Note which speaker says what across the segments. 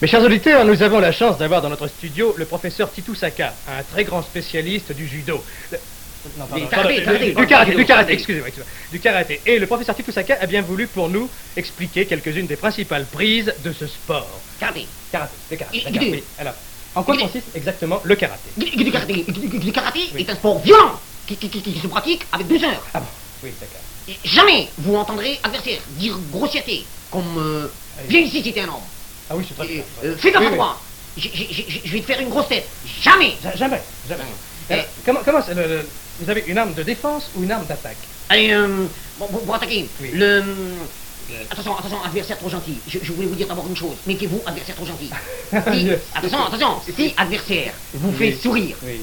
Speaker 1: Mes chers auditeurs, nous avons la chance d'avoir dans notre studio le professeur Titu Saka, un très grand spécialiste du judo. Le- non, pardon,
Speaker 2: Du
Speaker 1: pardon,
Speaker 2: karaté,
Speaker 1: du-
Speaker 2: karaté,
Speaker 1: du, karaté, du karaté,
Speaker 2: karaté.
Speaker 1: excusez-moi, du karaté. Et le professeur Titu Saka a bien voulu pour nous expliquer quelques-unes des principales prises de ce sport.
Speaker 2: Karaté.
Speaker 1: Karaté, le karaté. Oui. Alors, en quoi consiste exactement le karaté
Speaker 2: du karaté, karaté est un sport violent qui, qui- qui- qui se pratique avec deux heures.
Speaker 1: Ah bon, oui, d'accord.
Speaker 2: Jamais vous entendrez adversaire dire grossièreté comme euh, viens ici si t'es un homme.
Speaker 1: Ah oui, c'est très bien.
Speaker 2: euh, fais gaffe à toi. Je vais te faire une grosse tête. Jamais.
Speaker 1: Ja- Jamais, jamais. Alors, comment, comment le- le- vous avez une arme de défense ou une arme d'attaque?
Speaker 2: Allez, euh, bon, pour, pour attaquer.
Speaker 1: Oui.
Speaker 2: Le. euh, Attention, attention, adversaire trop gentil. Je, je voulais vous dire d'abord une chose. Méfiez-vous, adversaire trop gentil? Si-
Speaker 1: Yes.
Speaker 2: attention, attention. Si adversaire vous fait sourire,
Speaker 1: Oui.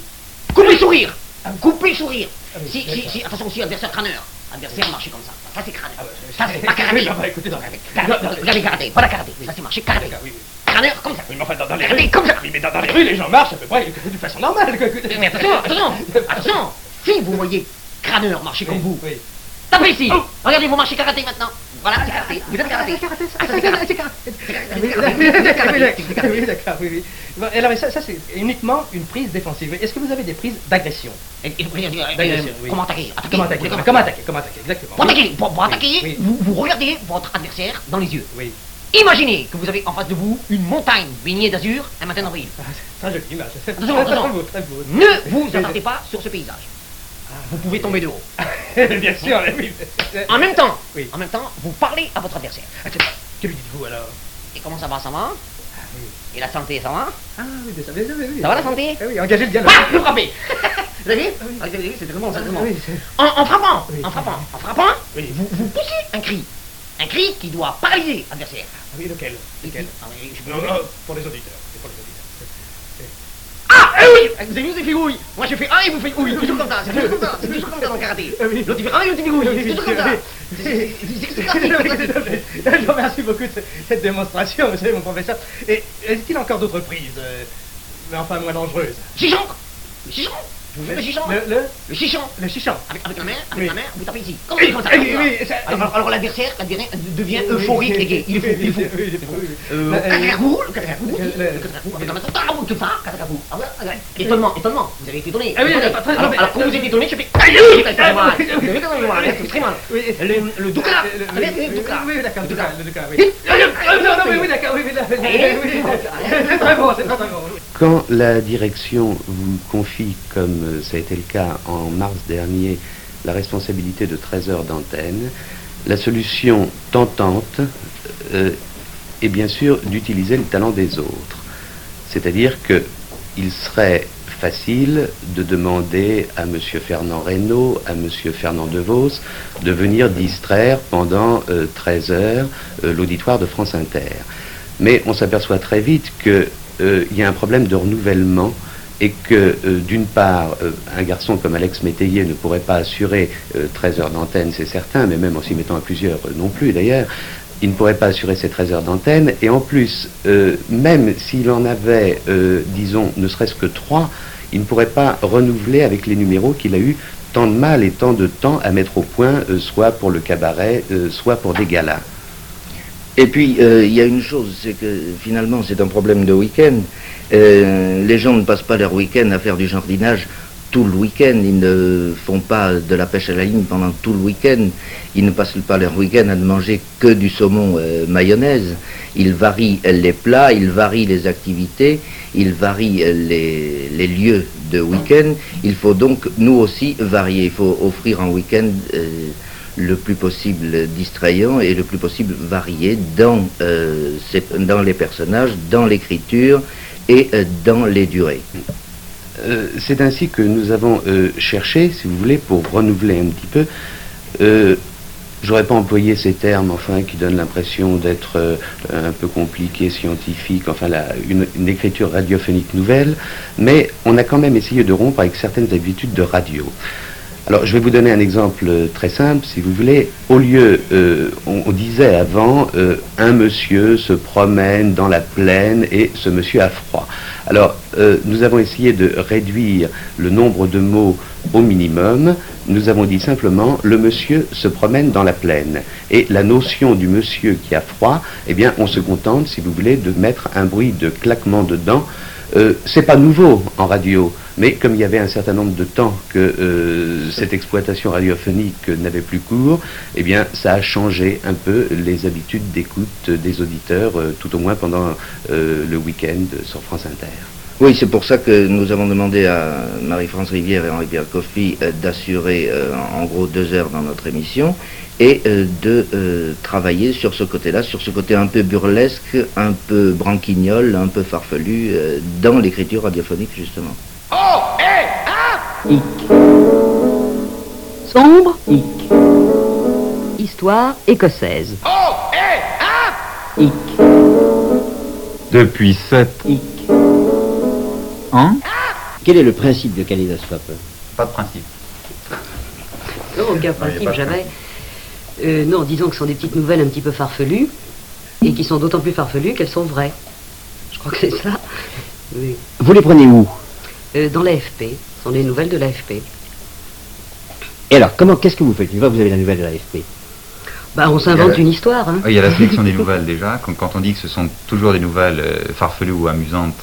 Speaker 2: coupez sourire. Coupez sourire.
Speaker 1: Ah
Speaker 2: Si, si, si, attention, si adversaire crâneur. Adversaire marchez comme ça. Ça c'est crâneur.
Speaker 1: Ah ouais,
Speaker 2: ça c'est pas karaté.
Speaker 1: Oui, bah, bah, écoutez,
Speaker 2: Regardez, regardez karaté. Voilà karaté. Ça c'est marché karaté.
Speaker 1: D'accord, oui, oui.
Speaker 2: Crâneur comme ça.
Speaker 1: Oui, mais enfin, dans, dans les rues,
Speaker 2: comme ça.
Speaker 1: Oui, mais dans, dans les rues, les gens marchent à peu près de façon normale.
Speaker 2: Mais attention, attention, attention. Si vous voyez crâneur marcher comme vous,
Speaker 1: oui.
Speaker 2: Tapez ici.
Speaker 1: Oh.
Speaker 2: Regardez, vous marchez karaté maintenant. Voilà, c'est karaté. Vous êtes karaté. Ah, ça, c'est karaté.
Speaker 1: Oui, d'accord, oui, d'accord, oui, alors, ça, ça c'est uniquement une prise défensive. Est-ce que vous avez des prises d'agression D'agression, oui.
Speaker 2: Comment attaquer.
Speaker 1: Comment attaquer
Speaker 2: Comment
Speaker 1: attaquer Comment attaquer Exactement.
Speaker 2: Pour attaquer, pour, attaquer,
Speaker 1: oui.
Speaker 2: Vous, vous regardez votre adversaire dans les yeux.
Speaker 1: Oui.
Speaker 2: Imaginez que vous avez en face de vous une montagne baignée d'azur un matin d'avril.
Speaker 1: Ah, c'est Très jolie image.
Speaker 2: Attention, attention.
Speaker 1: Très beau, très beau.
Speaker 2: Ne vous attardez pas sur ce paysage. Vous pouvez tomber de haut.
Speaker 1: Bien sûr, oui.
Speaker 2: En même temps,
Speaker 1: Oui.
Speaker 2: en même temps, vous parlez à votre adversaire.
Speaker 1: Que lui dites-vous alors?
Speaker 2: Et comment ça va, ça va?
Speaker 1: Ah oui.
Speaker 2: Et la santé, ça va?
Speaker 1: Ah oui, ça, mais, oui.
Speaker 2: Ça va la santé?
Speaker 1: Ah oui, engagez le dialogue.
Speaker 2: Ah, Vous avez vu? Ah, Vous avez vu, c'est très bon, c'est très bon. En, en frappant, en frappant, en frappant,
Speaker 1: Oui.
Speaker 2: vous, vous poussez un cri. Un cri qui doit paralyser l'adversaire.
Speaker 1: Ah oui, lequel? Lequel?
Speaker 2: Ah je
Speaker 1: auditeurs. c'est pour les auditeurs.
Speaker 2: Ah, eh oui Vous avez vu, vous avez fait oui Moi je fais un et vous faites oui, toujours comme ça, c'est toujours comme ça, c'est toujours comme ça dans le karaté.
Speaker 1: Oui.
Speaker 2: L'autre il fait un et l'autre il fait oui,
Speaker 1: Oui,
Speaker 2: c'est toujours comme ça. C'est- c'est- c'est- c'est- c'est-
Speaker 1: Je vous remercie beaucoup de cette démonstration, vous savez, mon professeur. Et est-ce qu'il a encore d'autres prises euh, Mais enfin, moins dangereuses?
Speaker 2: Chichon chichon Le chichon
Speaker 1: Le, le,
Speaker 2: Le chichon
Speaker 1: le chichon.
Speaker 2: avec, avec la main, avec
Speaker 1: Oui.
Speaker 2: la main, vous tapez ici. Comme,
Speaker 1: Oui,
Speaker 2: comme ça,
Speaker 1: oui,
Speaker 2: comme ça.
Speaker 1: oui, ça-
Speaker 2: Alors, alors, alors l'adversaire l'adversaire devient euphorique et gay. Il est fou, il est fou. Le katakabou,
Speaker 1: le-
Speaker 2: avec la ça. Ah ah ouais. Étonnement, étonnement, vous avez été étonné.
Speaker 1: Ah
Speaker 2: alors, quand vous êtes étonné, je fais. C'est très mal. Le, le savez,
Speaker 1: oui, d'accord, le
Speaker 2: Le
Speaker 1: Douka,
Speaker 2: doukla.
Speaker 1: le Douka, oui.
Speaker 2: Oui.
Speaker 1: Ah, Non, non, oui, oui, d'accord, oui, oui, là, oui, oui,
Speaker 2: c'est bon,
Speaker 1: c'est très bon, c'est très très bon. oui.
Speaker 3: Quand la direction vous confie, comme euh, ça a été le cas en mars dernier, la responsabilité de 13 heures d'antenne, la solution tentante euh, est bien sûr d'utiliser le talent des autres. C'est-à-dire qu'il serait facile de demander à M. Fernand Reynaud, à M. Fernand DeVos, de venir distraire pendant euh, 13 heures euh, l'auditoire de France Inter. Mais on s'aperçoit très vite qu'il y a un problème de renouvellement et que, euh, d'une part, euh, un garçon comme Alex Métayer ne pourrait pas assurer euh, 13 heures d'antenne, c'est certain, mais même en s'y mettant à plusieurs euh, non plus d'ailleurs, il ne pourrait pas assurer ces 13 heures d'antenne, et en plus, euh, même s'il en avait, euh, disons, ne serait-ce que 3, il ne pourrait pas renouveler avec les numéros qu'il a eu tant de mal et tant de temps à mettre au point, euh, soit pour le cabaret, euh, soit pour des galas.
Speaker 4: Et puis, euh, il y a une chose, c'est que finalement, c'est un problème de week-end. Euh, les gens ne passent pas leur week-end à faire du jardinage tout le week-end. Ils ne font pas de la pêche à la ligne pendant tout le week-end. Ils ne passent pas leur week-end à ne manger que du saumon euh, mayonnaise. Ils varient les plats, ils varient les activités, ils varient les, lieux de week-end. Il faut donc, nous aussi, varier. Il faut offrir un week-end le plus possible distrayant et le plus possible varié dans, euh, les personnages, dans l'écriture et euh, dans les durées.
Speaker 3: Euh, c'est ainsi que nous avons cherché, si vous voulez, pour renouveler un petit peu. Euh, J'aurais pas employé ces termes, enfin, qui donnent l'impression d'être un peu compliqués, scientifiques, enfin, une écriture radiophonique nouvelle, mais on a quand même essayé de rompre avec certaines habitudes de radio. Alors, je vais vous donner un exemple euh, très simple, si vous voulez. Au lieu, euh, on, disait avant, euh, un monsieur se promène dans la plaine et ce monsieur a froid. Alors, nous avons essayé de réduire le nombre de mots au minimum. Nous avons dit simplement le monsieur se promène dans la plaine. Et la notion du monsieur qui a froid, eh bien, on se contente, si vous voulez, de mettre un bruit de claquement de dents. C'est pas nouveau en radio, mais comme il y avait un certain nombre de temps que euh, cette exploitation radiophonique n'avait plus cours, eh bien, ça a changé un peu les habitudes d'écoute des auditeurs, euh, tout au moins pendant euh, le week-end sur France Inter.
Speaker 4: Oui, c'est pour ça que nous avons demandé à Marie-France Rivière et Henri-Pierre Coffy euh, d'assurer en gros deux heures dans notre émission et de travailler sur ce côté-là, sur ce côté un peu burlesque, un peu branquignol, un peu farfelu dans l'écriture radiophonique justement.
Speaker 5: Oh, hé, hein
Speaker 6: Sombre Histoire écossaise.
Speaker 5: Oh, hé, hein
Speaker 7: Depuis sept ans,
Speaker 8: Quel est le principe de kaléidoscope?
Speaker 7: Pas de principe.
Speaker 6: Non, aucun principe, jamais. Euh, non, disons que ce sont des petites nouvelles un petit peu farfelues, et qui sont d'autant plus farfelues qu'elles sont vraies. Je crois que c'est ça. Oui.
Speaker 8: Vous les prenez où?
Speaker 6: Euh, dans l'AFP, ce sont les nouvelles de l'AFP.
Speaker 8: Et alors, comment, qu'est-ce que vous faites? Une fois que vous avez la nouvelle de l'AFP.
Speaker 6: Bah, on s'invente
Speaker 7: la-
Speaker 6: une histoire, hein.
Speaker 7: Il y a la sélection des nouvelles déjà. Quand, quand on dit que ce sont toujours des nouvelles euh, farfelues ou amusantes,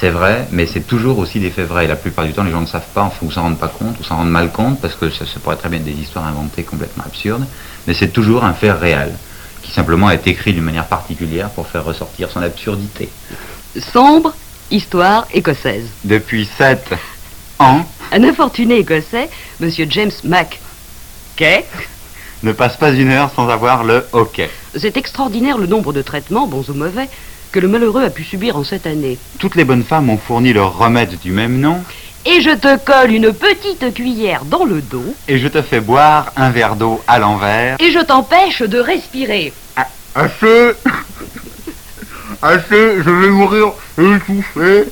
Speaker 7: c'est vrai, mais c'est toujours aussi des faits vrais. Et la plupart du temps, les gens ne savent pas, enfin, ou s'en rendent pas compte, ou s'en rendent mal compte, parce que ça, ça pourrait très bien être des histoires inventées complètement absurdes. Mais c'est toujours un fait réel, qui simplement est écrit d'une manière particulière pour faire ressortir son absurdité.
Speaker 6: Sombre Histoire écossaise.
Speaker 7: Depuis sept ans,
Speaker 6: Un infortuné écossais, monsieur James McKay,
Speaker 7: ne passe pas une heure sans avoir le hockey.
Speaker 6: c'est extraordinaire le nombre de traitements, bons ou mauvais, que le malheureux a pu subir en cette année.
Speaker 7: Toutes les bonnes femmes ont fourni leur remède du même nom,
Speaker 6: Et je te colle une petite cuillère dans le dos,
Speaker 7: et je te fais boire un verre d'eau à l'envers.
Speaker 6: et je t'empêche de respirer.
Speaker 7: Assez Assez, je vais mourir étouffé.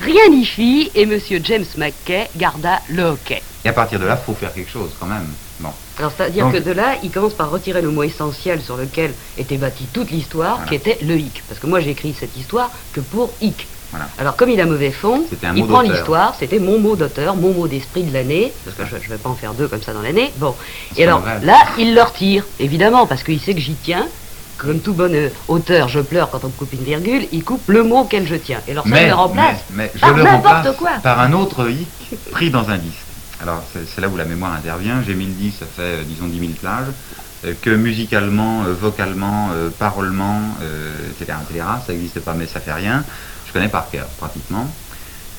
Speaker 6: Rien n'y fit, et monsieur James McKay garda le hockey.
Speaker 7: Et à partir de là, faut faire quelque chose quand même. Bon.
Speaker 6: Alors, c'est-à-dire
Speaker 7: Donc-
Speaker 6: que de là, il commence par retirer le mot essentiel sur lequel était bâtie toute l'histoire,
Speaker 7: Voilà.
Speaker 6: qui était le hic. Parce que moi, j'ai écrit cette histoire que pour hic.
Speaker 7: Voilà.
Speaker 6: Alors, comme il a mauvais fond, il prend
Speaker 7: d'auteur.
Speaker 6: l'histoire, c'était mon mot d'auteur, mon mot d'esprit de l'année, parce que je ne vais pas en faire deux comme ça dans l'année. Bon.
Speaker 7: C'est
Speaker 6: Et alors, là, il le retire, évidemment, parce qu'il sait que j'y tiens. Comme tout bon euh, auteur, je pleure quand on me coupe une virgule, il coupe le mot auquel je tiens. Et alors, ça
Speaker 7: Mais,
Speaker 6: le remplace
Speaker 7: mais, mais je
Speaker 6: par
Speaker 7: le
Speaker 6: n'importe
Speaker 7: remplace
Speaker 6: quoi.
Speaker 7: par un autre hic pris dans un disque. Alors, c'est là où la mémoire intervient. J'ai mis le disque, ça fait, euh, disons, 10 000 plages. euh, que musicalement, euh, vocalement, euh, parolement, euh, etc., etc., ça n'existe pas, mais ça fait rien. Je connais par cœur, pratiquement.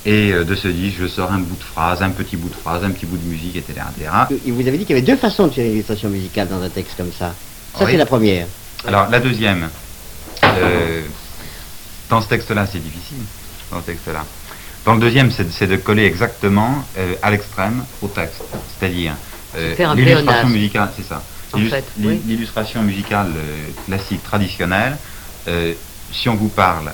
Speaker 7: Et de ce disque, je sors un bout de phrase, un petit bout de phrase, un petit bout de musique, etc., etc.
Speaker 8: Et vous avez dit qu'il y avait deux façons de faire une illustration musicale dans un texte comme ça. Ça,
Speaker 7: Oui.
Speaker 8: c'est la première.
Speaker 7: Alors, la deuxième, euh, dans ce texte-là, c'est difficile, dans ce texte-là. Dans le deuxième, c'est de coller exactement euh, à l'extrême au texte. C'est-à-dire, euh, l'illustration musicale, c'est ça.
Speaker 6: En
Speaker 7: L'illus-
Speaker 6: fait,
Speaker 7: l'i-
Speaker 6: oui.
Speaker 7: L'illustration musicale classique, traditionnelle, si on vous parle,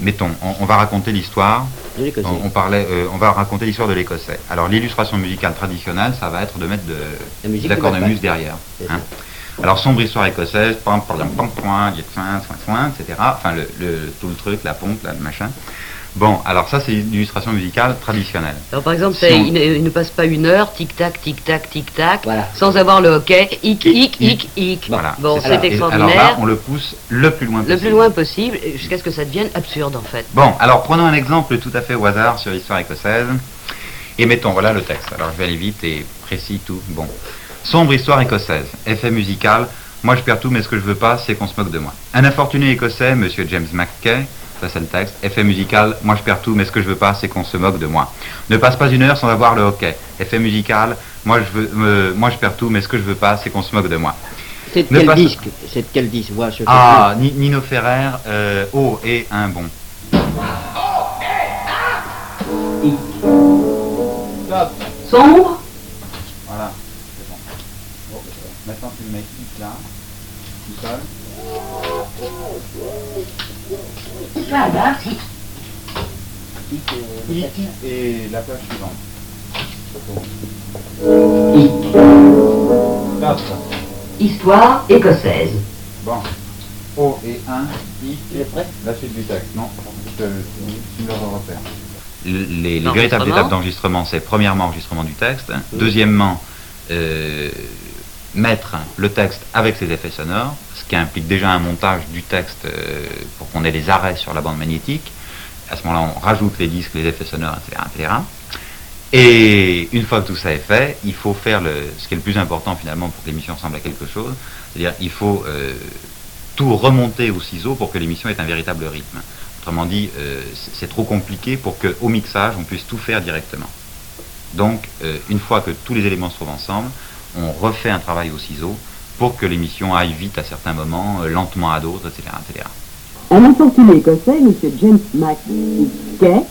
Speaker 7: mettons, on, on va raconter l'histoire
Speaker 8: De l'écossais.
Speaker 7: on, on parlait, euh, on va raconter l'histoire de l'Écossais. Alors l'illustration musicale traditionnelle, ça va être de mettre de, des
Speaker 8: de
Speaker 7: cornemuses
Speaker 8: Batman.
Speaker 7: derrière. Hein. Alors sombre histoire écossaise, pam pam pam pam, etc. Enfin le, le- tout le truc, la pompe, là, le machin. Bon, alors ça c'est l'illustration musicale traditionnelle.
Speaker 6: Alors par exemple,
Speaker 7: Si
Speaker 6: c'est-
Speaker 7: on-
Speaker 6: il, ne, il ne passe pas une heure, tic-tac, tic-tac, tic-tac,
Speaker 8: Voilà.
Speaker 6: sans avoir le hockey, hic, hic, hic, hic.
Speaker 7: Voilà.
Speaker 6: Bon,
Speaker 7: ça.
Speaker 6: c'est
Speaker 7: Et
Speaker 6: extraordinaire.
Speaker 7: Alors là, on le pousse le plus loin
Speaker 6: le
Speaker 7: possible.
Speaker 6: plus loin possible, jusqu'à ce que ça devienne absurde en fait.
Speaker 7: Bon, alors prenons un exemple tout à fait au hasard sur l'histoire écossaise. Et mettons, voilà le texte. Alors je vais aller vite et précis tout. Bon. Sombre histoire écossaise. Effet musical. Moi je perds tout, mais ce que je veux pas, c'est qu'on se moque de moi. Un infortuné écossais, monsieur James McKay. Ça c'est le texte. Effet musical. Moi je perds tout, mais ce que je veux pas, c'est qu'on se moque de moi. Ne passe pas une heure sans avoir le hockey. Effet musical. Moi je veux, euh, moi je perds tout, mais ce que je veux pas, c'est qu'on se moque de moi.
Speaker 8: C'est quel
Speaker 7: passe-
Speaker 8: disque? C'est de quel disque? Moi, je
Speaker 7: Ah, Ni- Nino Ferrer. Euh, oh et un bon.
Speaker 6: Sombre
Speaker 7: Voilà, c'est bon. Bon, maintenant tu le mets ici, là, tout seul. Hic et la page suivante.
Speaker 6: Histoire écossaise.
Speaker 7: Bon. O et 1, hic, la suite du texte, non les, les véritables étapes d'enregistrement, c'est premièrement enregistrement du texte, deuxièmement euh, mettre le texte avec ses effets sonores, ce qui implique déjà un montage du texte euh, pour qu'on ait des arrêts sur la bande magnétique. À ce moment-là, on rajoute les disques, les effets sonores, etc., etc. Et une fois que tout ça est fait, il faut faire le, ce qui est le plus important finalement pour que l'émission ressemble à quelque chose, c'est-à-dire il faut euh, tout remonter au ciseau pour que l'émission ait un véritable rythme. Autrement dit, euh, c'est trop compliqué pour qu'au mixage, on puisse tout faire directement. Donc, une fois que tous les éléments se trouvent ensemble, on refait un travail au ciseau pour que l'émission aille vite à certains moments, euh, lentement à d'autres, etc., etc.
Speaker 9: Un infortuné écossais, M. James McKay,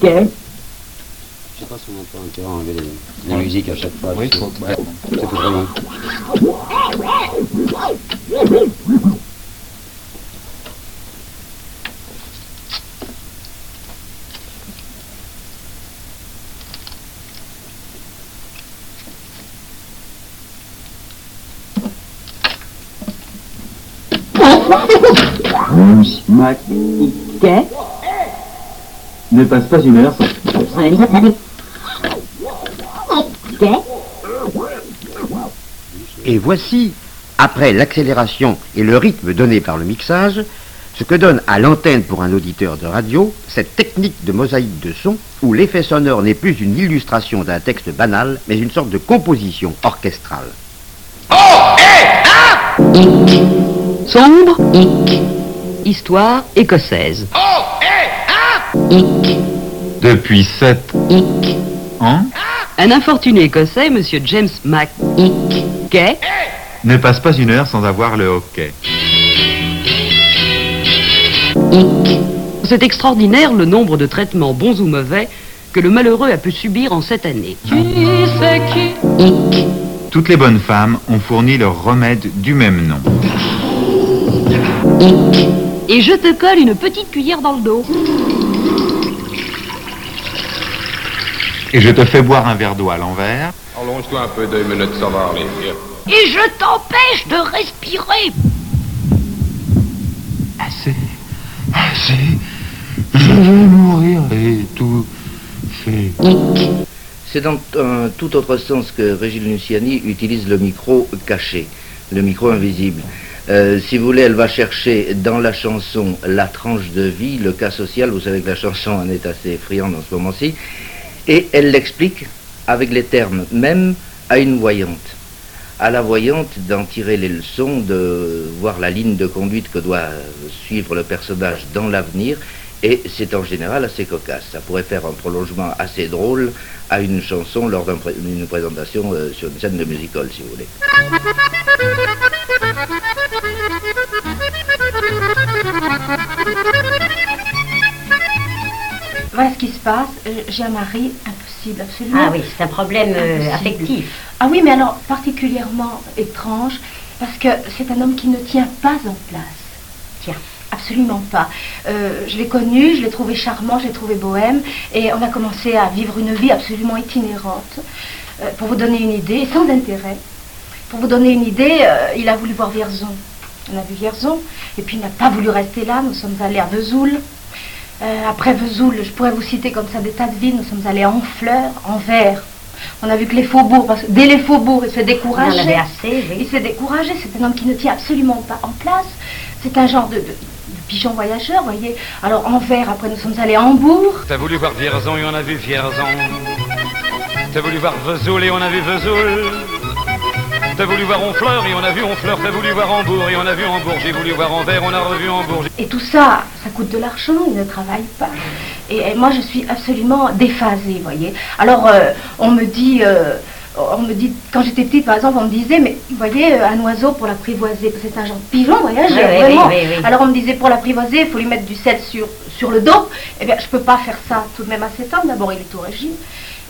Speaker 9: Kay,
Speaker 8: Je sais pas si on entend intérêt à enlever les- la musique à chaque fois. Oui, c'est
Speaker 10: Ne passe pas une heure sans...
Speaker 11: Et voici, après l'accélération et le rythme donné par le mixage, ce que donne à l'antenne pour un auditeur de radio cette technique de mosaïque de son où l'effet sonore n'est plus une illustration d'un texte banal, mais une sorte de composition orchestrale.
Speaker 6: Sombre, hic. Histoire écossaise. Hic,
Speaker 7: Depuis sept
Speaker 6: hic.
Speaker 7: ans,
Speaker 6: Un infortuné écossais, Monsieur James McKay,
Speaker 7: ne passe pas une heure sans avoir le hockey.
Speaker 6: hic. C'est extraordinaire le nombre de traitements bons ou mauvais que le malheureux a pu subir en cette année. Qui c'est qui? Hic.
Speaker 7: Toutes les bonnes femmes ont fourni leur remède du même nom.
Speaker 6: Et je te colle une petite cuillère dans le dos.
Speaker 7: Et je te fais boire un verre d'eau à l'envers.
Speaker 12: Allonge-toi un peu, deux minutes, ça va aller.
Speaker 6: Et je t'empêche de respirer.
Speaker 7: Assez, assez, je vais mourir et tout fait.
Speaker 4: C'est dans un tout autre sens que Régine Luciani utilise le micro caché, le micro invisible. Euh, si vous voulez, elle va chercher dans la chanson la tranche de vie, le cas social. Vous savez que la chanson en est assez effrayante en ce moment-ci. Et elle l'explique avec les termes même à une voyante. À la voyante d'en tirer les leçons, de voir la ligne de conduite que doit suivre le personnage dans l'avenir. Et c'est en général assez cocasse. Ça pourrait faire un prolongement assez drôle à une chanson lors pré- d'une présentation euh, sur une scène de musical, si vous voulez.
Speaker 13: Voilà ce qui se passe. Euh, J'ai un mari impossible, absolument.
Speaker 14: Ah oui, c'est un problème euh, affectif.
Speaker 13: Ah oui, mais alors particulièrement étrange, parce que c'est un homme qui ne tient pas en place.
Speaker 14: Tiens.
Speaker 13: Absolument pas. Euh, je l'ai connu, je l'ai trouvé charmant, je l'ai trouvé bohème, et on a commencé à vivre une vie absolument itinérante. Euh, pour vous donner une idée, sans intérêt, pour vous donner une idée, euh, il a voulu voir Vierzon. On a vu Vierzon, et puis il n'a pas voulu rester là, nous sommes allés à Vesoul. Après Vesoul, je pourrais vous citer comme ça des tas de villes, nous sommes allés à Honfleur, Anvers. On a vu que les faubourgs, parce que dès les faubourgs, il s'est découragé.
Speaker 14: Il en avait assez, oui.
Speaker 13: Il s'est découragé, c'est un homme qui ne tient absolument pas en place. C'est un genre de, de- de pigeon voyageur, voyez. Alors Anvers, après nous sommes allés à Hambourg.
Speaker 15: T'as voulu voir Vierzon et on a vu Vierzon. T'as voulu voir Vesoul et on a vu Vesoul. T'as voulu voir Honfleur et on a vu Honfleur. T'as voulu voir Hambourg et on a vu Hambourg. J'ai voulu voir Anvers, on a revu Hambourg.
Speaker 13: Et tout ça, ça coûte de l'argent, il ne travaille pas. Et, et moi, je suis absolument déphasée, voyez. Alors, euh, on me dit, euh, on me dit, quand j'étais petite, par exemple, on me disait, mais vous voyez, euh, un oiseau pour l'apprivoiser, c'est un genre de pigeon voyageur,
Speaker 14: Oui, oui,
Speaker 13: vraiment.
Speaker 14: oui.
Speaker 13: Alors, on me disait, pour l'apprivoiser, il faut lui mettre du sel sur, sur le dos. Eh bien, je peux pas faire ça tout de même à cet homme. D'abord, il est au régime.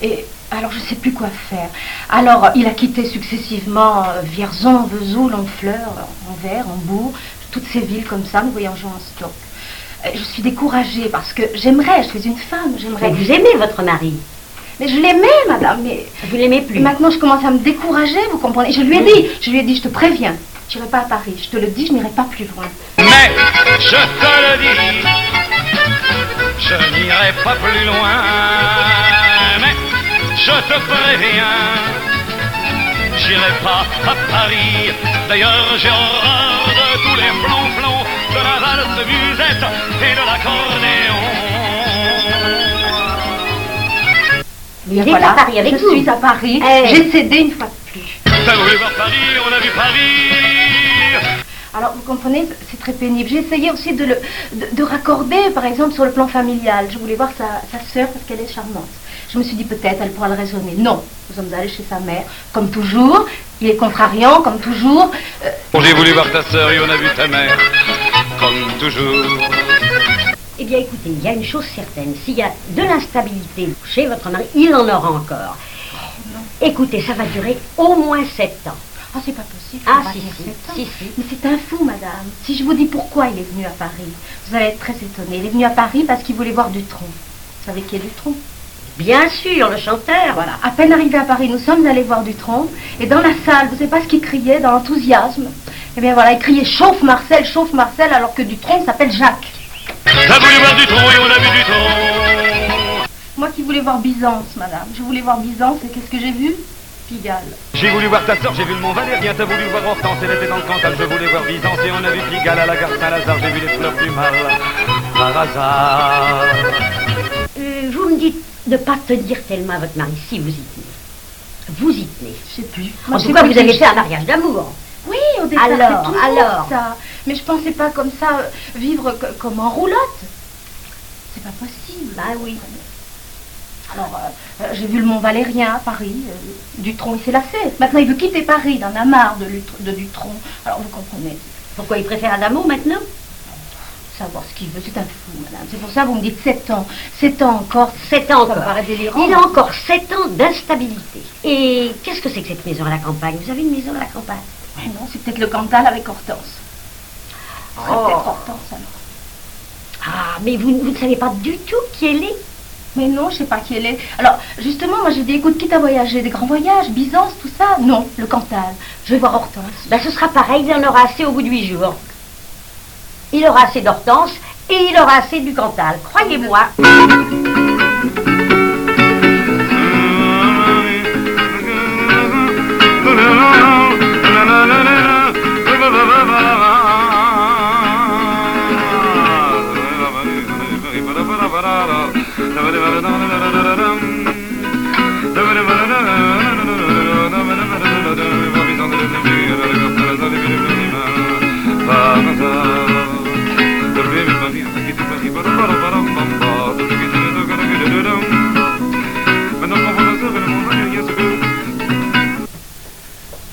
Speaker 13: Et alors, je sais plus quoi faire. Alors, il a quitté successivement euh, Vierzon, Vesoul, Honfleur, Anvers, Hambourg, toutes ces villes comme ça, nous voyageons en stock. Euh, Je suis découragée parce que j'aimerais, je suis une femme, j'aimerais.
Speaker 14: Vous aimez votre mari?
Speaker 13: Mais je l'aimais, madame, mais.
Speaker 14: Vous l'aimez plus
Speaker 13: Maintenant, je commence à me décourager, vous comprenez? Je lui ai dit, je lui ai dit, je te préviens, Je n'irai pas à Paris. Je te le dis, je n'irai pas plus loin.
Speaker 15: Mais je te le dis, je n'irai pas plus loin. Mais je te préviens, j'irai pas à Paris. D'ailleurs, j'ai horreur de tous les flonflons, de la valse musette et de l'accordéon.
Speaker 13: Et
Speaker 14: êtes à Paris avec
Speaker 13: je
Speaker 14: nous.
Speaker 13: suis à Paris.
Speaker 14: Eh.
Speaker 13: J'ai cédé une fois de plus.
Speaker 15: T'as voulu voir Paris, on a vu Paris.
Speaker 13: Alors, vous comprenez, c'est très pénible. J'ai essayé aussi de le de, de raccorder, par exemple, sur le plan familial. Je voulais voir sa, sa sœur parce qu'elle est charmante. Je me suis dit peut-être elle pourra le raisonner. Non, nous sommes allés chez sa mère, comme toujours. Il est contrariant, comme toujours. Euh,
Speaker 15: Bon, j'ai voulu voir ta sœur et on a vu ta mère, comme toujours.
Speaker 14: Eh bien, écoutez, il y a une chose certaine. S'il y a de l'instabilité chez votre mari, il en aura encore. Écoutez, ça va durer au moins sept ans.
Speaker 13: Ah, c'est pas possible.
Speaker 14: Ah, si, si.
Speaker 13: Mais c'est un fou, madame. Si je vous dis pourquoi il est venu à Paris, vous allez être très étonnée. Il est venu à Paris parce qu'il voulait voir Dutronc. Vous savez qui est Dutronc
Speaker 14: Bien sûr, le chanteur.
Speaker 13: Voilà. À peine arrivé à Paris, nous sommes allés voir Dutronc. Et dans la salle, vous savez pas ce qu'il criait dans l'enthousiasme? Eh bien voilà, il criait chauffe Marcel, chauffe Marcel, alors que Dutronc s'appelle Jacques.
Speaker 15: T'as voulu voir du tronc et on a vu du tronc.
Speaker 13: Moi qui voulais voir Byzance, madame. Je voulais voir Byzance et qu'est-ce que j'ai vu? Pigalle.
Speaker 15: J'ai voulu voir ta sœur, j'ai vu le Mont Valérien, t'as voulu voir Hortense, elle était dans le Cantal, je voulais voir Byzance et on a vu Pigalle à la gare Saint-Lazare, j'ai vu les fleurs du mal, par hasard.
Speaker 14: Euh, vous me dites de pas tenir tellement à votre mari. Si, vous y tenez. Vous y tenez.
Speaker 13: Je sais plus.
Speaker 14: En tout cas,
Speaker 13: pas
Speaker 14: vous avez fait un mariage d'amour.
Speaker 13: Oui, au départ,
Speaker 14: Alors, alors.
Speaker 13: ça. Mais je pensais pas comme ça, vivre co- comme en roulotte. C'est pas possible.
Speaker 14: Bah oui.
Speaker 13: Alors, euh, euh, j'ai vu le Mont Valérien à Paris. euh, Dutronc, il s'est lassé. Maintenant, il veut quitter Paris. Il en a marre de, de Dutronc. Alors, vous comprenez.
Speaker 14: Pourquoi il préfère Adamo maintenant?
Speaker 13: Savoir ce qu'il veut, c'est un fou, madame. C'est pour ça que vous me dites 7 ans. 7 ans encore.
Speaker 14: Sept ans
Speaker 13: Ça me
Speaker 14: encore.
Speaker 13: paraît délirant.
Speaker 14: Il a encore sept ans d'instabilité. Et qu'est-ce que c'est que cette maison à la campagne? Vous avez une maison à la campagne?
Speaker 13: Ouais, non, c'est peut-être le Cantal avec Hortense.
Speaker 14: Oh.
Speaker 13: peut-être Hortense, alors.
Speaker 14: Ah, mais vous, vous ne savez pas du tout qui elle est?
Speaker 13: Mais non, je sais pas qui elle est. Alors, justement, moi j'ai dit, écoute, quitte à voyager, des grands voyages, Byzance, tout ça. Non, le Cantal. Je vais voir Hortense.
Speaker 14: Ben, ce sera pareil, il en aura assez au bout de huit jours. Il aura assez d'Hortense et il aura assez du Cantal, croyez-moi.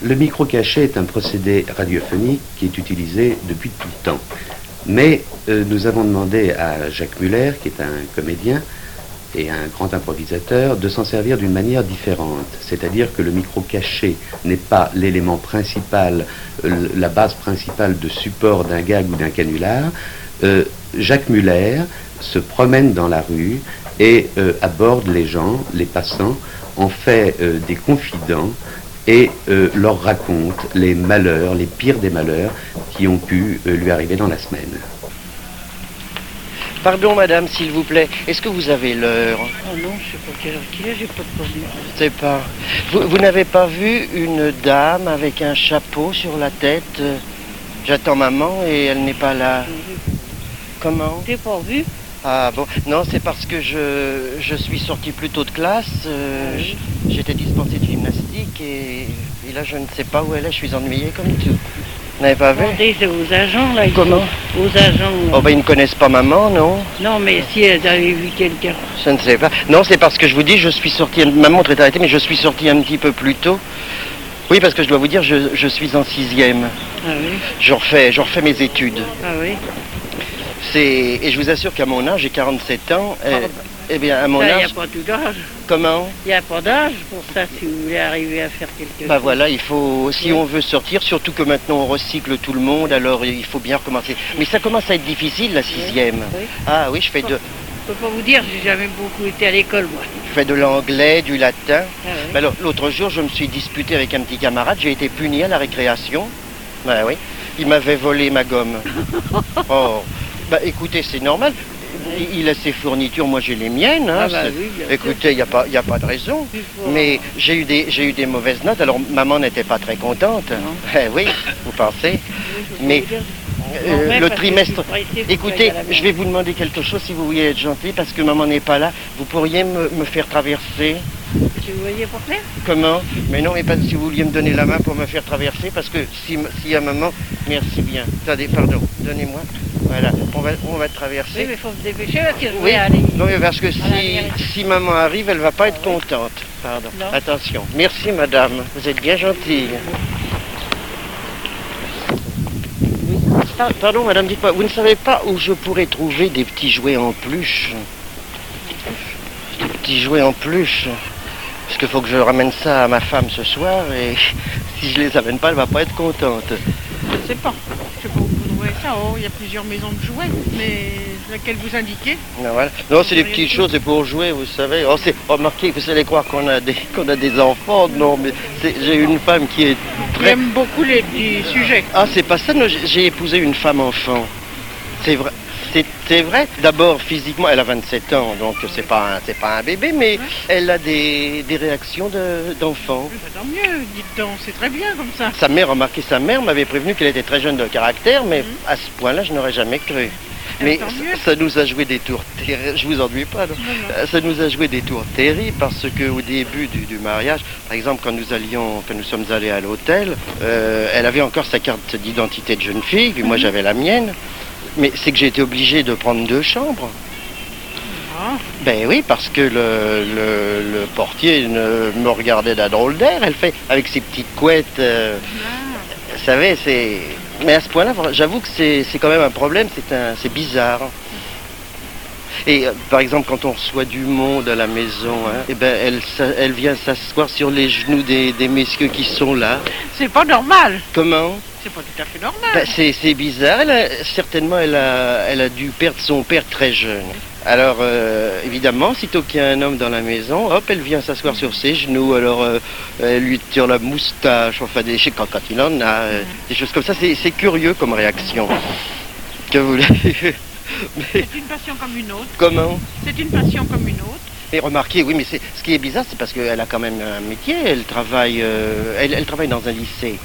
Speaker 3: Le micro-cachet est un procédé radiophonique qui est utilisé depuis tout le temps. Mais euh, nous avons demandé à Jacques Muller, qui est un comédien et un grand improvisateur, de s'en servir d'une manière différente. C'est-à-dire que le micro-cachet n'est pas l'élément principal, euh, la base principale de support d'un gag ou d'un canular. Euh, Jacques Muller se promène dans la rue et aborde les gens, les passants, en fait des confidents et euh, leur raconte les malheurs, les pires des malheurs qui ont pu euh, lui arriver dans la semaine.
Speaker 5: Pardon, madame, s'il vous plaît, est-ce que vous avez l'heure?
Speaker 16: Oh non, je sais pas quelle heure qu'il est, j'ai pas de problème.
Speaker 5: Je sais pas. Vous, vous n'avez pas vu une dame avec un chapeau sur la tête? J'attends maman et elle n'est pas là. Comment?
Speaker 16: J'ai pas vu.
Speaker 5: Ah bon, non, c'est parce que je, je suis sorti plus tôt de classe. euh, j- J'étais dispensé de gymnastique et, et là je ne sais pas où elle est, je suis ennuyé comme tout. Vous n'avez pas vu?
Speaker 16: Aux agents, là.
Speaker 5: Comment?
Speaker 16: Aux agents.
Speaker 5: Oh ben ils ne connaissent pas maman, non?
Speaker 16: Non, mais si elles avaient vu quelqu'un.
Speaker 5: Je ne sais pas. Non, c'est parce que je vous dis, je suis sorti, ma montre est arrêtée, mais je suis sorti un petit peu plus tôt. Oui, parce que je dois vous dire, je, je suis en sixième.
Speaker 16: Ah oui,
Speaker 5: Je refais, je refais mes études.
Speaker 16: ah oui?
Speaker 5: C'est et je vous assure qu'à mon âge, j'ai 47 ans. eh, eh bien, à mon
Speaker 16: Ça, il n'y a
Speaker 5: âge,
Speaker 16: pas tout d'âge.
Speaker 5: comment?
Speaker 16: Il n'y a pas d'âge pour ça si vous voulez arriver à faire quelque
Speaker 5: Bah
Speaker 16: chose.
Speaker 5: voilà, il faut, si on veut sortir, surtout que maintenant on recycle tout le monde, alors il faut bien recommencer. Mais ça commence à être difficile, la sixième.
Speaker 16: Oui.
Speaker 5: Ah oui, je fais de,
Speaker 16: Je peux pas vous dire, j'ai jamais beaucoup été à l'école, moi.
Speaker 5: je fais de l'anglais, du latin.
Speaker 16: Ah oui.
Speaker 5: Mais alors, l'autre jour, je me suis disputé avec un petit camarade, j'ai été puni à la récréation. Bah oui. Il m'avait volé ma gomme. Oh. Bah écoutez, c'est normal. Il a ses fournitures, moi j'ai les miennes. hein.
Speaker 16: Ah bah oui,
Speaker 5: écoutez, il n'y a, pas- y a pas de raison. Mais j'ai eu, des, j'ai eu des mauvaises notes, alors maman n'était pas très contente. Eh oui, vous pensez Mais euh, le trimestre... Écoutez, je vais vous demander quelque chose si vous vouliez être gentil, parce que maman n'est pas là. Vous pourriez me, me faire traverser
Speaker 16: Tu voyais pour faire
Speaker 5: Comment Mais non, mais pas si vous vouliez me donner la main pour me faire traverser, parce que si, si à maman, merci bien. Attendez, pardon, donnez-moi. Voilà, on va, on va
Speaker 16: Oui,
Speaker 5: traverser.
Speaker 16: mais il faut se dépêcher parce je
Speaker 5: Oui,
Speaker 16: aller.
Speaker 5: non, mais parce que si, maman arrive, elle va pas être contente. Pardon.
Speaker 16: Non.
Speaker 5: Attention. Merci, madame. Vous êtes bien gentille. Pa- Pardon, madame, dites-moi, vous ne savez pas où je pourrais trouver des petits jouets en peluche? Des petits jouets en peluche Parce qu'il faut que je ramène ça à ma femme ce soir et si je les amène pas, elle va pas être contente.
Speaker 17: Je sais pas. Je sais pas où vous trouverez ça. Oh, il y a plusieurs maisons de jouets, mais laquelle vous indiquez
Speaker 5: Non, voilà. Non, c'est des petites choses, c'est pour jouer, vous savez. Oh, c'est remarquez, vous allez croire qu'on a des qu'on a des enfants. Non, mais j'ai une femme qui est très.
Speaker 17: J'aime beaucoup les petits sujets.
Speaker 5: Ah, c'est pas ça. J'ai épousé une femme enfant. C'est vrai. C'est vrai. D'abord, physiquement, elle a 27 ans, donc c'est pas un, pas un bébé, mais elle a des, des réactions de- d'enfant.
Speaker 17: Bah, tant mieux, dites donc, c'est très bien comme ça.
Speaker 5: Sa mère, remarquez, sa mère m'avait prévenu qu'elle était très jeune de caractère, mais à ce point-là, je n'aurais jamais cru. Mais
Speaker 17: tant
Speaker 5: ça,
Speaker 17: mieux.
Speaker 5: ça nous a joué des tours terribles. Je vous ennuie pas, non Euh, Ça nous a joué des tours terribles parce qu'au début du, du mariage, par exemple, quand nous allions, quand nous sommes allés à l'hôtel, euh, elle avait encore sa carte d'identité de jeune fille, puis moi
Speaker 17: Mhm.
Speaker 5: j'avais la mienne. Mais c'est que j'ai été obligé de prendre deux chambres.
Speaker 17: Ah,
Speaker 5: Ben oui, parce que le, le- le portier ne me regardait d'un drôle d'air. Elle fait avec ses petites couettes. euh, Vous savez, c'est. Mais à ce point-là, j'avoue que c'est c'est quand même un problème. C'est un, c'est bizarre. Et euh, par exemple, quand on reçoit du monde à la maison, hein, eh ben, elle, elle vient s'asseoir sur les genoux des, des messieurs qui sont là.
Speaker 17: c'est pas normal.
Speaker 5: Comment?
Speaker 17: C'est pas tout à fait normal.
Speaker 5: ben, c'est, c'est bizarre. Elle a- certainement, elle a, elle a dû perdre son père très jeune. Alors, euh, évidemment, sitôt qu'il y a un homme dans la maison, hop, elle vient s'asseoir sur ses genoux. Alors, euh, elle lui tire la moustache, enfin, des, quand, quand il en a, euh, des choses comme ça. C'est, c'est curieux comme réaction. Que vous voulez Mais
Speaker 17: C'est une passion comme une autre.
Speaker 5: comment
Speaker 17: C'est une passion comme une autre.
Speaker 5: Et remarquez, oui, mais c'est, ce qui est bizarre, c'est parce qu'elle a quand même un métier. Elle travaille, euh, elle, elle travaille dans un lycée.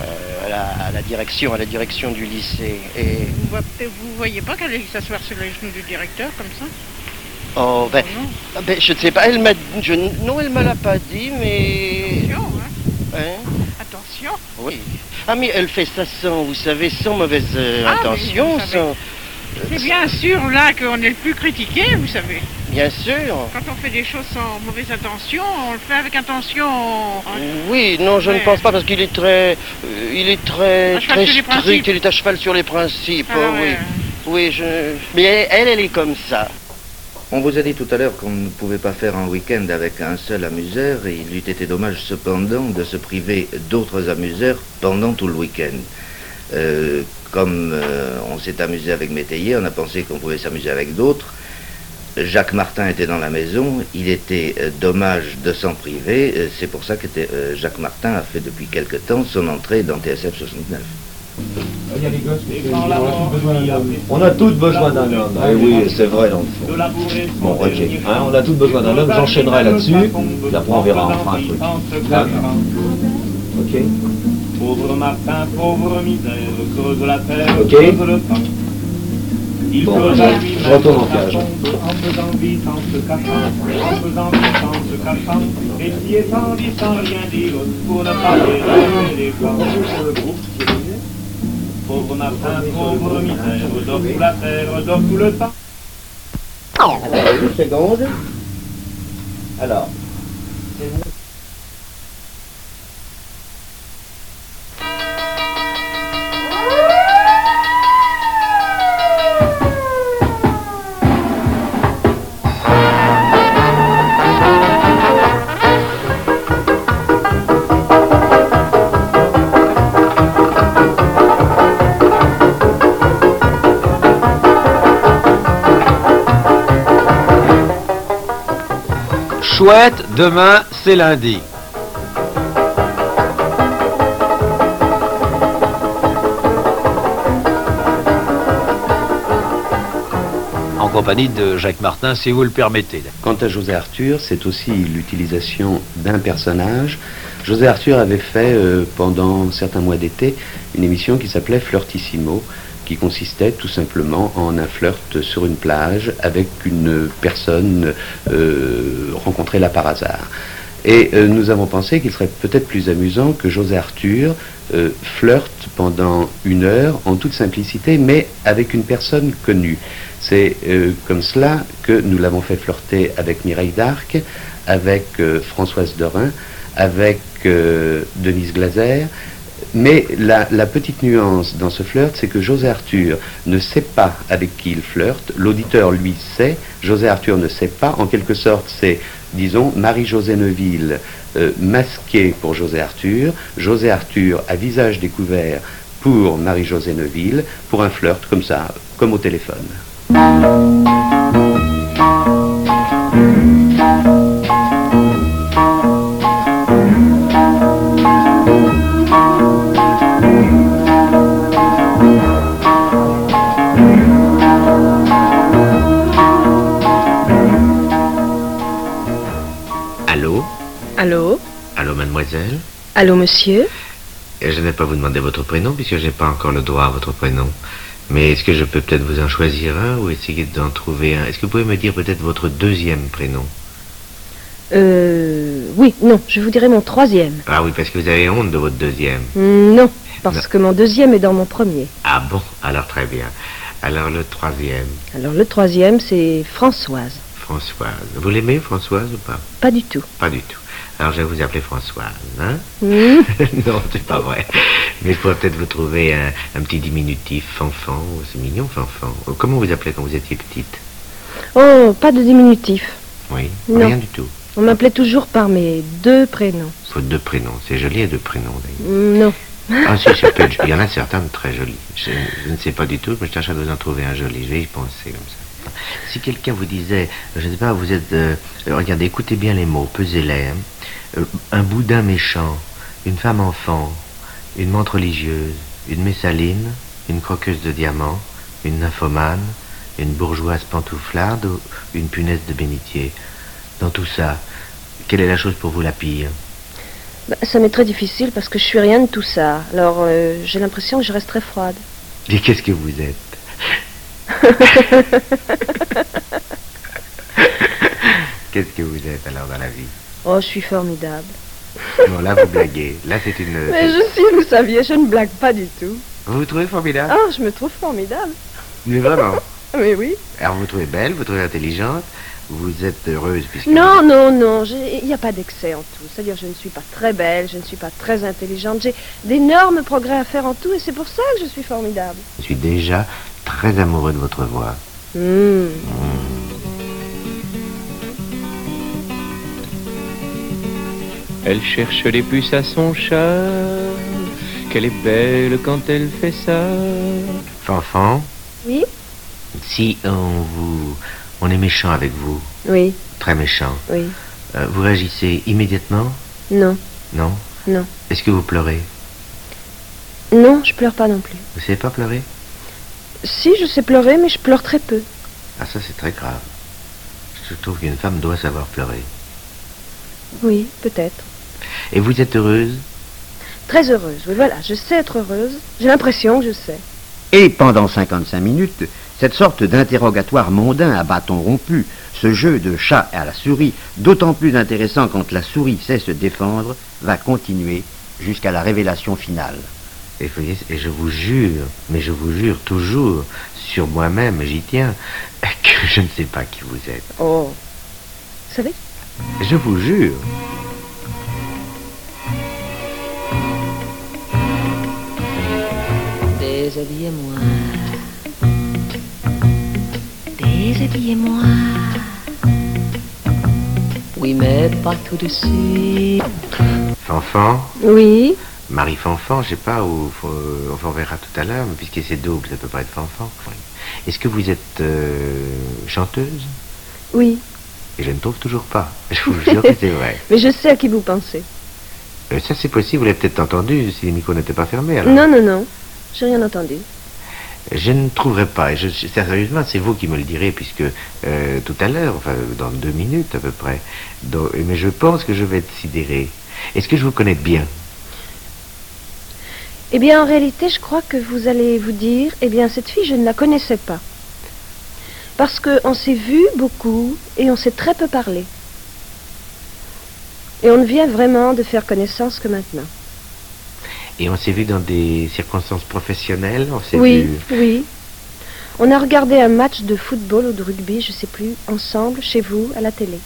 Speaker 5: euh, à, la, à la direction, à la direction du lycée. Et
Speaker 17: Vous, voyez- vous voyez pas qu'elle allait s'asseoir sur les genoux du directeur comme ça?
Speaker 5: Oh, ben, ah, ben, je ne sais pas, elle m'a, je, non, elle me l'a pas dit, mais...
Speaker 17: Attention, hein.
Speaker 5: Hein?
Speaker 17: Attention.
Speaker 5: Oui. Ah, mais elle fait ça sans, vous savez, sans mauvaise euh,
Speaker 17: Ah,
Speaker 5: intention, sans...
Speaker 17: C'est bien sûr là qu'on est le plus critiqué, vous savez.
Speaker 5: Bien sûr.
Speaker 17: Quand on fait des choses sans mauvaise intention, on le fait avec intention.
Speaker 5: Oui, non, je ne pense pas parce qu'il est très, euh, il est très, très strict. Il est à cheval sur les principes.
Speaker 17: Ah,
Speaker 5: oh,
Speaker 17: ouais.
Speaker 5: Oui, oui, je. Mais elle, elle, elle est comme ça.
Speaker 4: On vous a dit tout à l'heure qu'on ne pouvait pas faire un week-end avec un seul amuseur et il eût été dommage cependant de se priver d'autres amuseurs pendant tout le week-end. Euh, comme euh, on s'est amusé avec Métayer, on a pensé qu'on pouvait s'amuser avec d'autres. Jacques Martin était dans la maison, il était euh, dommage de s'en priver, euh, c'est pour ça que euh, Jacques Martin a fait depuis quelque temps son entrée dans TSF 69.
Speaker 18: On a tous besoin d'un homme. Eh oui, c'est vrai dans le fond. Bon, ok. Hein, on a tous besoin d'un homme. J'enchaînerai là-dessus. Puis après, on verra enfin un truc. Ok.
Speaker 19: Pauvre Martin, pauvre misère, creuse la terre,
Speaker 18: Ok.
Speaker 19: creuse le temps. Il
Speaker 18: Bon,
Speaker 19: creusa
Speaker 18: je-
Speaker 19: lui-même
Speaker 18: je retourne en
Speaker 19: sa
Speaker 18: cage.
Speaker 19: tombe, En faisant vite, en se cachant, en faisant vite, en se cachant, et s'y étendit sans rien dire, pour ne pas déranger les corps. Pauvre Martin, pauvre misère, dort sous la terre, dort tout le temps.
Speaker 18: Attendez une seconde. Alors.
Speaker 20: demain c'est lundi.
Speaker 18: En compagnie de Jacques Martin, si vous le permettez.
Speaker 3: Quant à José Arthur, c'est aussi l'utilisation d'un personnage. José Arthur avait fait euh, pendant certains mois d'été une émission qui s'appelait Flirtissimo qui consistait tout simplement en un flirt sur une plage avec une personne euh, rencontrée là par hasard. Et euh, nous avons pensé qu'il serait peut-être plus amusant que José Arthur euh, flirte pendant une heure en toute simplicité, mais avec une personne connue. C'est euh, comme cela que nous l'avons fait flirter avec Mireille d'Arc, avec Françoise Dorin, avec Denise Glaser. Mais la, petite nuance dans ce flirt, c'est que José Arthur ne sait pas avec qui il flirte, l'auditeur lui sait, José Arthur ne sait pas, en quelque sorte c'est, disons, Marie-José Neuville euh, masquée pour José Arthur, José Arthur à visage découvert pour Marie-José Neuville, pour un flirt comme ça, comme au téléphone.
Speaker 20: Allô
Speaker 21: Allô,
Speaker 20: mademoiselle
Speaker 21: Allô, monsieur
Speaker 20: Je ne vais pas vous demander votre prénom puisque je n'ai pas encore le droit à votre prénom. Mais est-ce que je peux peut-être vous en choisir un ou essayer d'en trouver un? Est-ce que vous pouvez me dire peut-être votre deuxième prénom?
Speaker 21: Euh. Oui, non, je vous dirai mon troisième.
Speaker 20: Ah oui, parce que vous avez honte de votre deuxième.
Speaker 21: Non, parce
Speaker 20: Non.
Speaker 21: que mon deuxième est dans mon premier.
Speaker 20: Ah bon? Alors très bien. Alors le troisième,
Speaker 21: Alors le troisième, c'est Françoise.
Speaker 20: Françoise. Vous l'aimez, Françoise, ou pas?
Speaker 21: Pas du tout.
Speaker 20: Pas du tout. Alors je vais vous appeler Françoise, hein?
Speaker 21: Hmm.
Speaker 20: Non, c'est pas vrai. Mais il faudrait peut-être vous trouver un, un petit diminutif, Fanfan. Oh, C'est mignon, Fanfan. Oh, Comment vous appelez quand vous étiez petite?
Speaker 21: Oh, pas de diminutif.
Speaker 20: Oui,
Speaker 21: Non.
Speaker 20: rien du tout.
Speaker 21: On m'appelait toujours par mes deux prénoms.
Speaker 20: Faut deux prénoms. C'est joli, deux prénoms, d'ailleurs.
Speaker 21: Hmm, Non.
Speaker 20: Ah si, ça peut être- il y en a certains de très jolis. Je, je ne sais pas du tout, mais je tâche à vous en trouver un joli. Je vais y penser comme ça. Si quelqu'un vous disait, je ne sais pas, vous êtes... euh, regardez, écoutez bien les mots, pesez-les. hein. Euh, un boudin méchant, une femme enfant, une menthe religieuse, une messaline, une croqueuse de diamants, une nymphomane, une bourgeoise pantouflarde ou une punaise de bénitier. Dans tout ça, quelle est la chose pour vous la pire?
Speaker 21: Bah, ça m'est très difficile parce que je suis rien de tout ça. Alors euh, j'ai l'impression que je reste très froide.
Speaker 20: Et qu'est-ce que vous êtes? Qu'est-ce que vous êtes alors dans la vie?
Speaker 21: Oh, je suis formidable.
Speaker 20: Bon, là vous blaguez. Là c'est une.
Speaker 21: Mais je suis, vous saviez, je ne blague pas du tout.
Speaker 20: Vous vous trouvez formidable?
Speaker 21: Ah, je me trouve formidable.
Speaker 20: Mais vraiment.
Speaker 21: Mais oui.
Speaker 20: Alors vous vous trouvez belle, vous vous trouvez intelligente, vous êtes heureuse puisque.
Speaker 21: Non, non, non, il n'y a pas d'excès en tout. C'est-à-dire, je ne suis pas très belle, je ne suis pas très intelligente. J'ai d'énormes progrès à faire en tout et c'est pour ça que je suis formidable.
Speaker 20: Je suis déjà très amoureux de votre voix.
Speaker 21: Hmm.
Speaker 22: Elle cherche les puces à son chat. Qu'elle est belle quand elle fait ça.
Speaker 20: Fanfan,
Speaker 21: Oui
Speaker 20: si on vous. On est méchant avec vous,
Speaker 21: Oui,
Speaker 20: très méchant,
Speaker 21: oui.
Speaker 20: euh, vous réagissez immédiatement?
Speaker 21: Non,
Speaker 20: Non?
Speaker 21: Non.
Speaker 20: Est-ce que vous pleurez?
Speaker 21: Non, je pleure pas non plus.
Speaker 20: Vous savez pas pleurer?
Speaker 21: Si, je sais pleurer, mais je pleure très peu.
Speaker 20: Ah ça c'est très grave. Je trouve qu'une femme doit savoir pleurer.
Speaker 21: Oui, peut-être.
Speaker 20: Et vous êtes heureuse?
Speaker 21: Très heureuse, oui, voilà, je sais être heureuse. J'ai l'impression que je sais.
Speaker 11: Et pendant 55 minutes, cette sorte d'interrogatoire mondain à bâton rompu, ce jeu de chat à la souris, d'autant plus intéressant quand la souris sait se défendre, va continuer jusqu'à la révélation finale.
Speaker 20: Et, et je vous jure, mais je vous jure toujours, sur moi-même, j'y tiens, que je ne sais pas qui vous êtes.
Speaker 21: Oh. Vous savez
Speaker 20: Je vous jure.
Speaker 6: Déshabillez-moi. Déshabillez-moi. Oui, mais pas tout de suite.
Speaker 20: Fanfan
Speaker 21: Oui.
Speaker 20: Marie Fanfan, je sais pas, faut- enfin, on verra tout à l'heure, mais puisque c'est double, ça peut pas être Fanfan. Est-ce que vous êtes euh, chanteuse?
Speaker 21: Oui.
Speaker 20: Et je ne trouve toujours pas. Je vous jure que c'est vrai.
Speaker 21: Mais je sais à qui vous pensez.
Speaker 20: Euh, ça c'est possible, vous l'avez peut-être entendu si les micros n'étaient pas fermés. Alors.
Speaker 21: Non, non, non. J'ai rien entendu.
Speaker 20: Je ne trouverai pas, et je, sérieusement, c'est vous qui me le direz, puisque euh, tout à l'heure, enfin, dans deux minutes à peu près, Donc, mais je pense que je vais être sidéré. Est-ce que je vous connais bien?
Speaker 21: Eh bien, en réalité, je crois que vous allez vous dire, eh bien, cette fille, je ne la connaissais pas. Parce qu'on s'est vu beaucoup et on s'est très peu parlé. Et on ne vient vraiment de faire connaissance que maintenant.
Speaker 20: Et on s'est vu dans des circonstances professionnelles on s'est
Speaker 21: Oui,
Speaker 20: vu...
Speaker 21: oui. On a regardé un match de football ou de rugby, je sais plus, ensemble, chez vous, à la télé.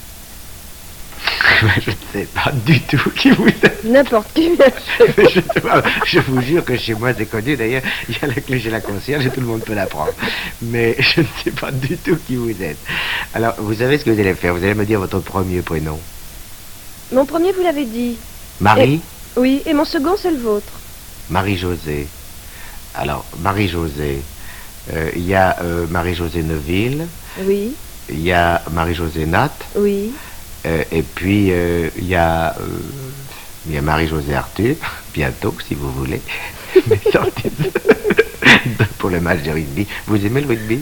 Speaker 20: je ne sais pas du tout qui vous êtes.
Speaker 21: N'importe qui.
Speaker 20: je, je, vous jure que chez moi, c'est connu. D'ailleurs, il y a la clé chez la concierge et tout le monde peut la prendre. Mais je ne sais pas du tout qui vous êtes. Alors, vous savez ce que vous allez faire? Vous allez me dire votre premier prénom.
Speaker 21: Mon premier, vous l'avez dit.
Speaker 20: Marie?
Speaker 21: Oui, et mon second, c'est le vôtre.
Speaker 20: Marie-Josée. Alors, Marie-Josée, euh, il y a euh, Marie-Josée Neuville.
Speaker 21: Oui.
Speaker 20: Il y a Marie-Josée Nat.
Speaker 21: Oui.
Speaker 20: Euh, et puis, il y a, y a Marie-Josée Arthur, bientôt, si vous voulez. pour le match de rugby. Vous aimez le rugby?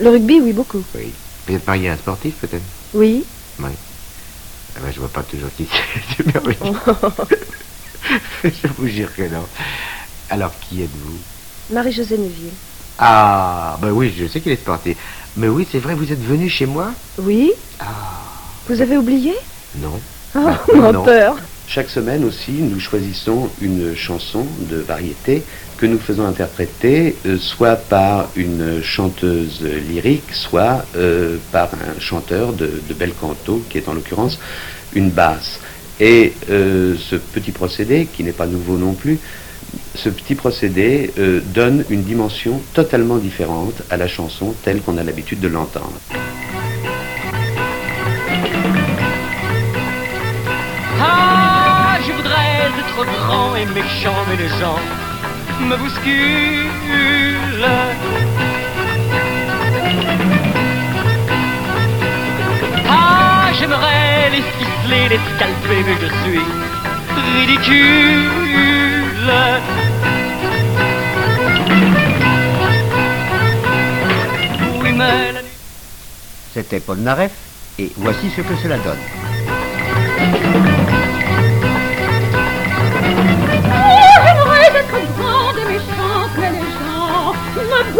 Speaker 21: Le rugby, oui, beaucoup.
Speaker 20: Oui. Vous êtes marié à un sportif, peut-être?
Speaker 21: Oui.
Speaker 20: Oui. Ah ben, je vois pas toujours qui c'est. Je vous jure que non. Alors, qui êtes-vous?
Speaker 21: Marie-Josée Neuville.
Speaker 20: Ah, ben oui, je sais qu'il est sportif. Mais oui, c'est vrai, vous êtes venu chez moi?
Speaker 21: Oui.
Speaker 20: Ah.
Speaker 21: Vous avez oublié
Speaker 20: Non.
Speaker 21: Oh, menteur.
Speaker 3: Chaque semaine aussi, nous choisissons une chanson de variété que nous faisons interpréter euh, soit par une chanteuse lyrique, soit euh, par un chanteur de, de bel canto, qui est en l'occurrence une basse. Et euh, ce petit procédé, qui n'est pas nouveau non plus, ce petit procédé donne une dimension totalement différente à la chanson telle qu'on a l'habitude de l'entendre.
Speaker 23: Ah, je voudrais être grand et méchant, mais les gens me bousculent. Ah, j'aimerais les ficeler, les scalper, mais je suis ridicule.
Speaker 11: C'était Paul Naref, et voici ce que cela donne.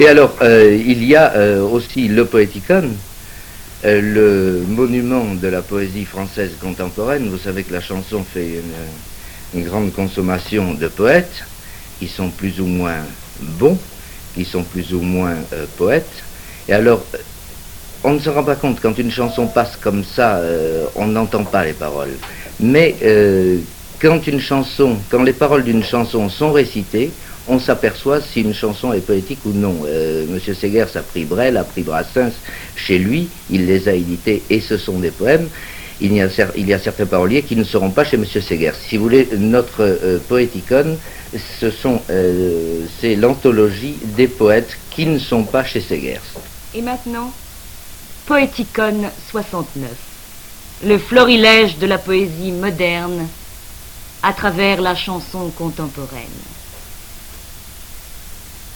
Speaker 23: Et
Speaker 4: alors, euh, il y a euh, aussi le Poeticon, euh, le monument de la poésie française contemporaine. Vous savez que la chanson fait une, une grande consommation de poètes qui sont plus ou moins bons, qui sont plus ou moins poètes. Et alors, on ne se rend pas compte, quand une chanson passe comme ça, on n'entend pas les paroles. Mais quand une chanson, quand les paroles d'une chanson sont récitées, on s'aperçoit si une chanson est poétique ou non. Euh, Monsieur Segers a pris Brel, a pris Brassens chez lui, il les a édités et ce sont des poèmes. Il y a, certains paroliers qui ne seront pas chez Monsieur Segers. Si vous voulez, notre euh, euh, c'est l'anthologie des poètes qui ne sont pas chez Segers.
Speaker 6: Et maintenant, Poéticon 69. Le florilège de la poésie moderne à travers la chanson contemporaine.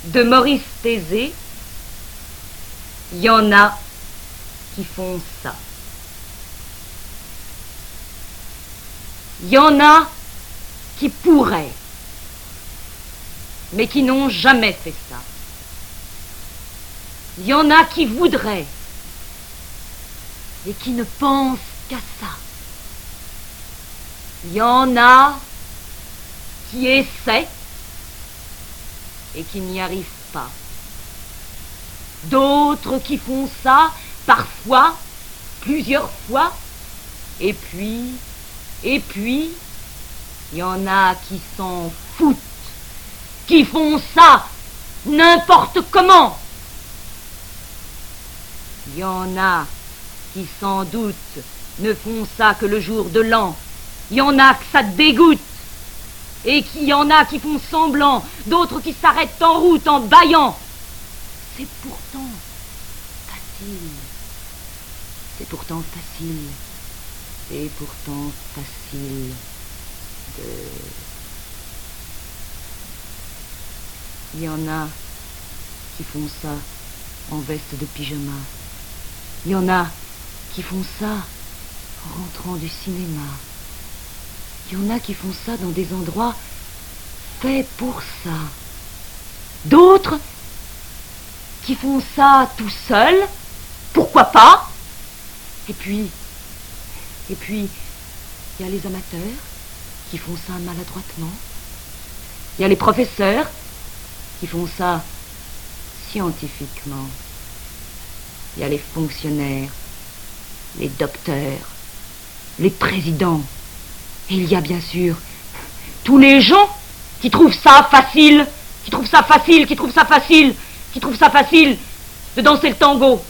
Speaker 6: De Maurice Thésée, il y en a qui font ça. Il y en a qui pourraient, mais qui n'ont jamais fait ça. Il y en a qui voudraient et qui ne pensent qu'à ça. Il y en a qui essaient et qui n'y arrivent pas. D'autres qui font ça parfois, plusieurs fois, et puis, et puis, Il y en a qui s'en foutent, qui font ça n'importe comment. Il y en a qui sans doute ne font ça que le jour de l'an. Il y en a que ça dégoûte. Et qu'il y en a qui font semblant, d'autres qui s'arrêtent en route en bâillant. C'est pourtant facile. C'est pourtant facile. C'est pourtant facile de... Il y en a qui font ça en veste de pyjama. Il y en a qui font ça en rentrant du cinéma. Il y en a qui font ça dans des endroits faits pour ça. D'autres qui font ça tout seuls, pourquoi pas? Et puis, et puis, il y a les amateurs qui font ça maladroitement. Il y a les professeurs qui font ça scientifiquement. Il y a les fonctionnaires, les docteurs, les présidents. Il y a bien sûr tous les gens qui trouvent ça facile, qui trouvent ça facile, qui trouvent ça facile, qui trouvent ça facile de danser le tango.